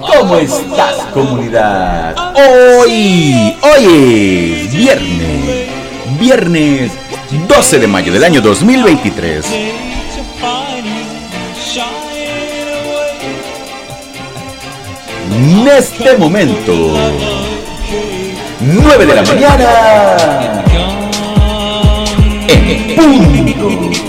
¿Cómo estás comunidad? Hoy, hoy es viernes, viernes 12 de mayo del año 2023. En este momento, 9 de la mañana, en punto.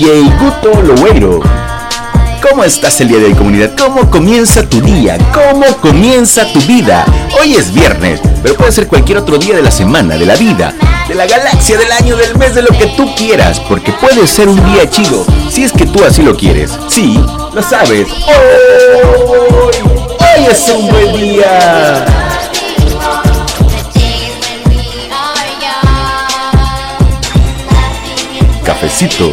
DJ Guto. ¿Cómo estás el día de hoy, comunidad? ¿Cómo comienza tu día? ¿Cómo comienza tu vida? Hoy es viernes, pero puede ser cualquier otro día de la semana, de la vida, de la galaxia, del año, del mes, de lo que tú quieras, porque puede ser un día chido, si es que tú así lo quieres. Sí, lo sabes. Hoy, hoy es un buen día. Cafecito,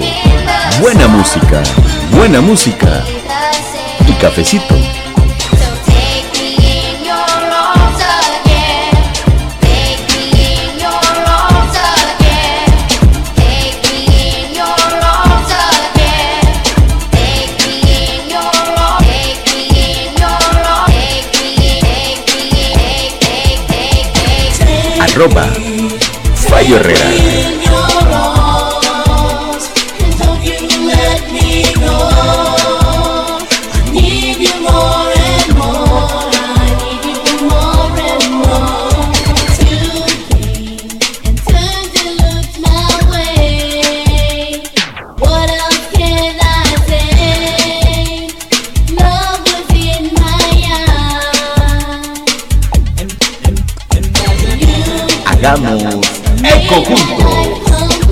buena música, buena música y cafecito. Arroba. presentamos El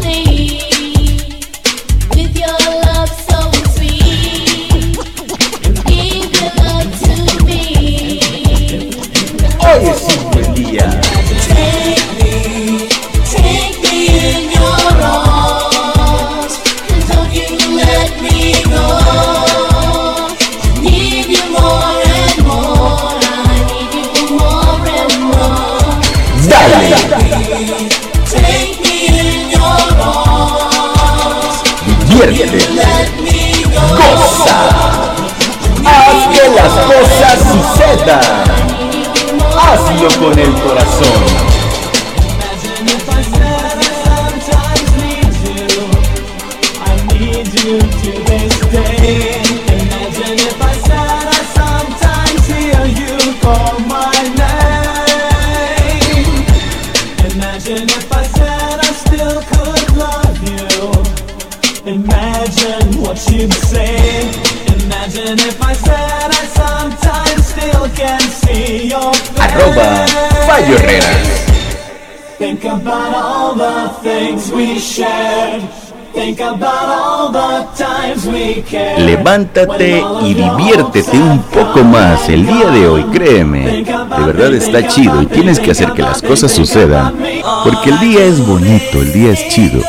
Levántate y diviértete un poco más el día de hoy, créeme. De verdad está chido y tienes que hacer que las cosas sucedan. Porque el día es bonito, el día es chido.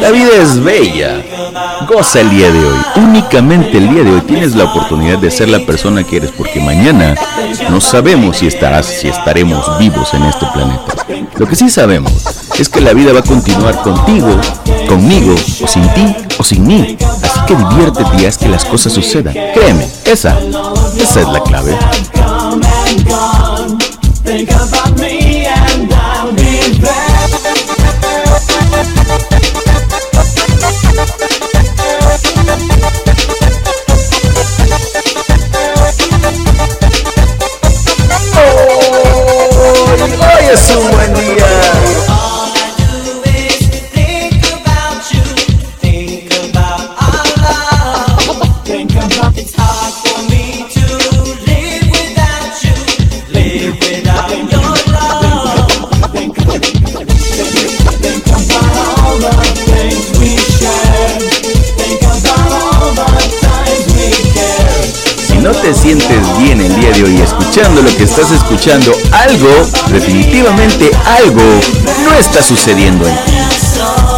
La vida es bella. Goza el día de hoy. Únicamente el día de hoy tienes la oportunidad de ser la persona que eres porque mañana no sabemos si estarás, si estaremos vivos en este planeta. Lo que sí sabemos es que la vida va a continuar contigo, conmigo, o sin ti, o sin mí. Así que diviértete y haz que las cosas sucedan. Créeme, esa, esa es la clave. Escuchando lo que estás escuchando, algo, definitivamente algo, no está sucediendo en ti.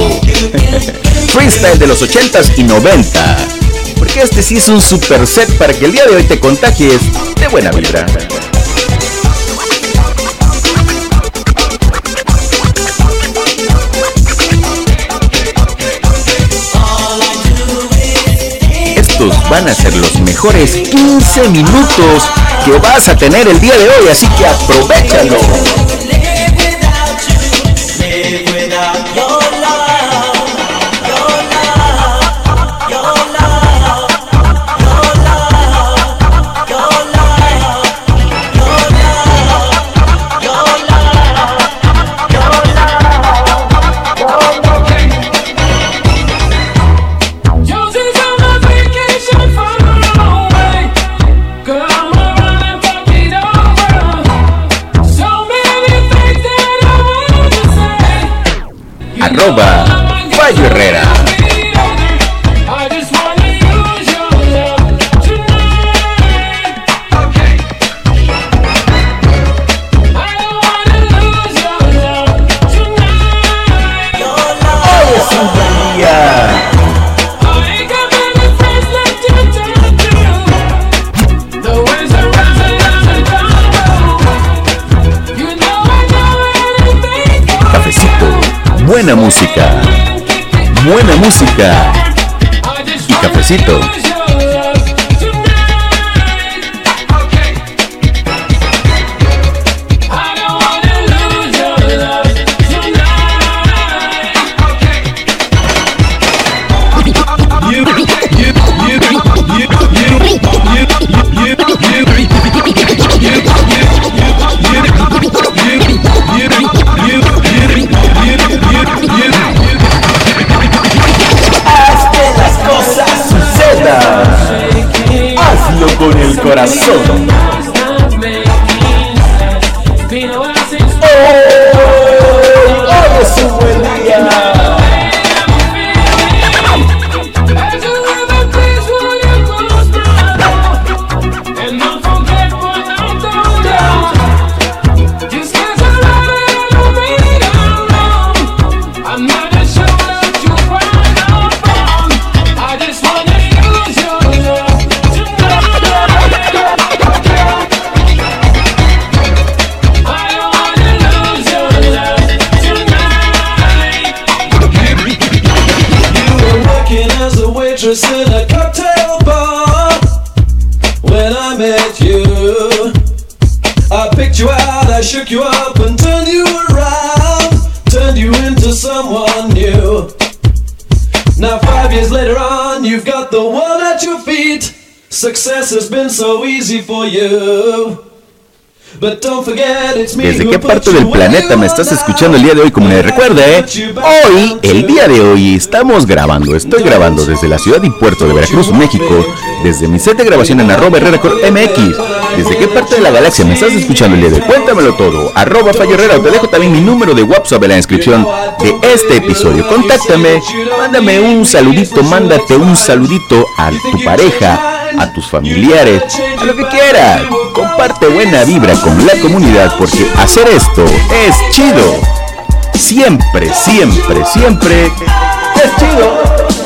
Freestyle de los 80s y 90. Porque este sí es un super set para que el día de hoy te contagies de buena vibra. Estos van a ser los mejores 15 minutos que vas a tener el día de hoy, así que aprovechalo. arroba Payo Herrera. Buena música, buena música y cafecito. waitress in a cocktail bar when I met you. I picked you out, I shook you up, and turned you around, turned you into someone new. Now, five years later on, you've got the world at your feet. Success has been so easy for you. ¿Desde qué parte del planeta me estás escuchando el día de hoy? Como me recuerda, ¿eh? Hoy, el día de hoy, estamos grabando. Estoy grabando desde la ciudad y puerto de Veracruz, México. Desde mi set de grabación en arroba MX. ¿Desde qué parte de la galaxia me estás escuchando el día de hoy? Cuéntamelo todo. Arroba Fallo Te dejo también mi número de WhatsApp en la descripción de este episodio. Contáctame, mándame un saludito, mándate un saludito a tu pareja a tus familiares, a lo que quieras. Comparte buena vibra con la comunidad porque hacer esto es chido. Siempre, siempre, siempre es chido.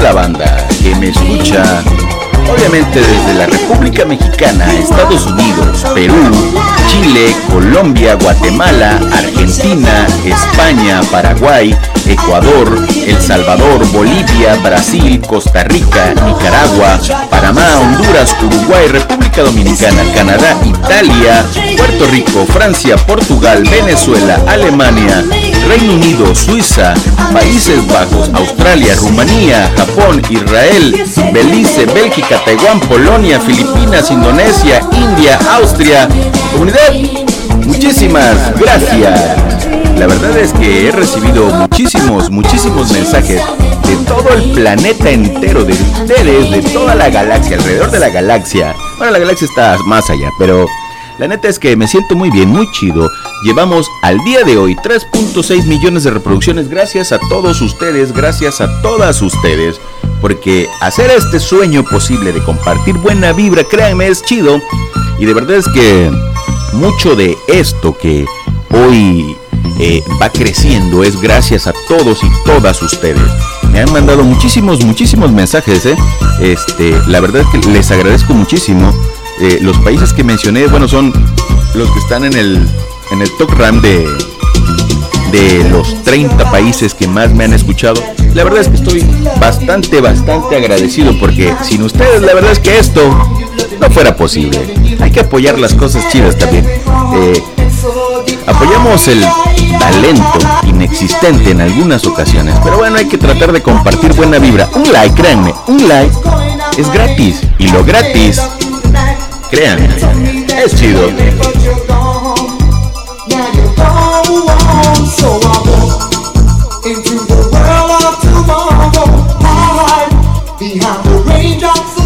La banda que me escucha, obviamente desde la República Mexicana, Estados Unidos, Perú, Chile, Colombia, Guatemala, Argentina, España, Paraguay, Ecuador, El Salvador, Bolivia, Brasil, Costa Rica, Nicaragua, Panamá, Honduras, Uruguay, República Dominicana, Canadá, Italia, Puerto Rico, Francia, Portugal, Venezuela, Alemania, Reino Unido, Suiza, Países Bajos, Australia, Rumanía, Japón, Israel, Belice, Bélgica, Taiwán, Polonia, Filipinas, Indonesia, India, Austria. Comunidad, muchísimas gracias. La verdad es que he recibido muchísimos, muchísimos mensajes de todo el planeta entero, de ustedes, de toda la galaxia, alrededor de la galaxia. Bueno, la galaxia está más allá, pero la neta es que me siento muy bien, muy chido. Llevamos al día de hoy 3.6 millones de reproducciones gracias a todos ustedes, gracias a todas ustedes. Porque hacer este sueño posible de compartir buena vibra, créanme, es chido. Y de verdad es que mucho de esto que hoy eh, va creciendo es gracias a todos y todas ustedes. Me han mandado muchísimos, muchísimos mensajes. ¿eh? Este, la verdad es que les agradezco muchísimo. Eh, los países que mencioné, bueno, son los que están en el, en el top RAM de, de los 30 países que más me han escuchado. La verdad es que estoy bastante, bastante agradecido porque sin ustedes la verdad es que esto no fuera posible. Hay que apoyar las cosas chidas también. Eh, apoyamos el talento inexistente en algunas ocasiones, pero bueno, hay que tratar de compartir buena vibra. Un like, créanme, un like es gratis y lo gratis Crean, es chido.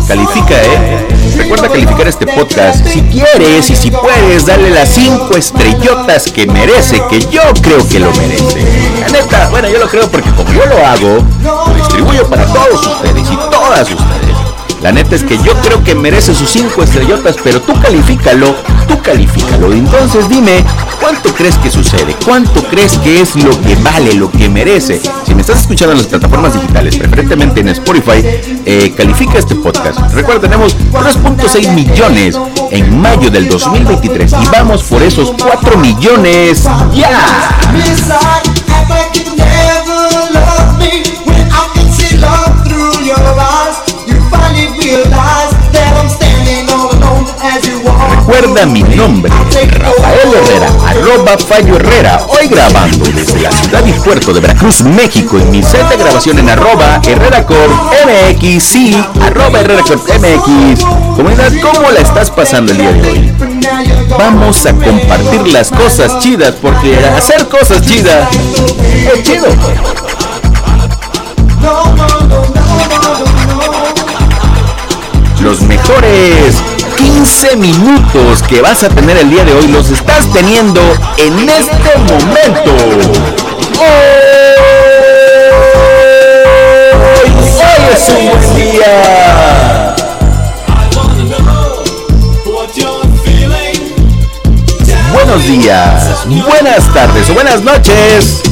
Califica, eh. Recuerda calificar este podcast. Si quieres y si puedes, dale las 5 estrellotas que merece, que yo creo que lo merece. La neta, bueno, yo lo creo porque como yo lo hago, lo distribuyo para todos ustedes y todas ustedes. La neta es que yo creo que merece sus cinco estrellotas, pero tú califícalo, tú califícalo. Entonces dime, ¿cuánto crees que sucede? ¿Cuánto crees que es lo que vale, lo que merece? Si me estás escuchando en las plataformas digitales, preferentemente en Spotify, eh, califica este podcast. Recuerda, tenemos 3.6 millones en mayo del 2023 y vamos por esos 4 millones ya. Recuerda mi nombre, Rafael Herrera, arroba Fallo Herrera, hoy grabando desde la ciudad y puerto de Veracruz, México, en mi set de grabación en arroba Herrera MX, sí, arroba Herrera MX. Comunidad, ¿cómo la estás pasando el día de hoy? Vamos a compartir las cosas chidas, porque hacer cosas chidas es chido. Los mejores 15 minutos que vas a tener el día de hoy los estás teniendo en este momento. Hoy, hoy es un buen día. Buenos días, buenas tardes o buenas noches.